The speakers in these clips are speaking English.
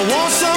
Now won't someone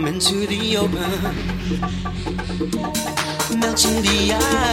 Come into the open. Melt in the eyes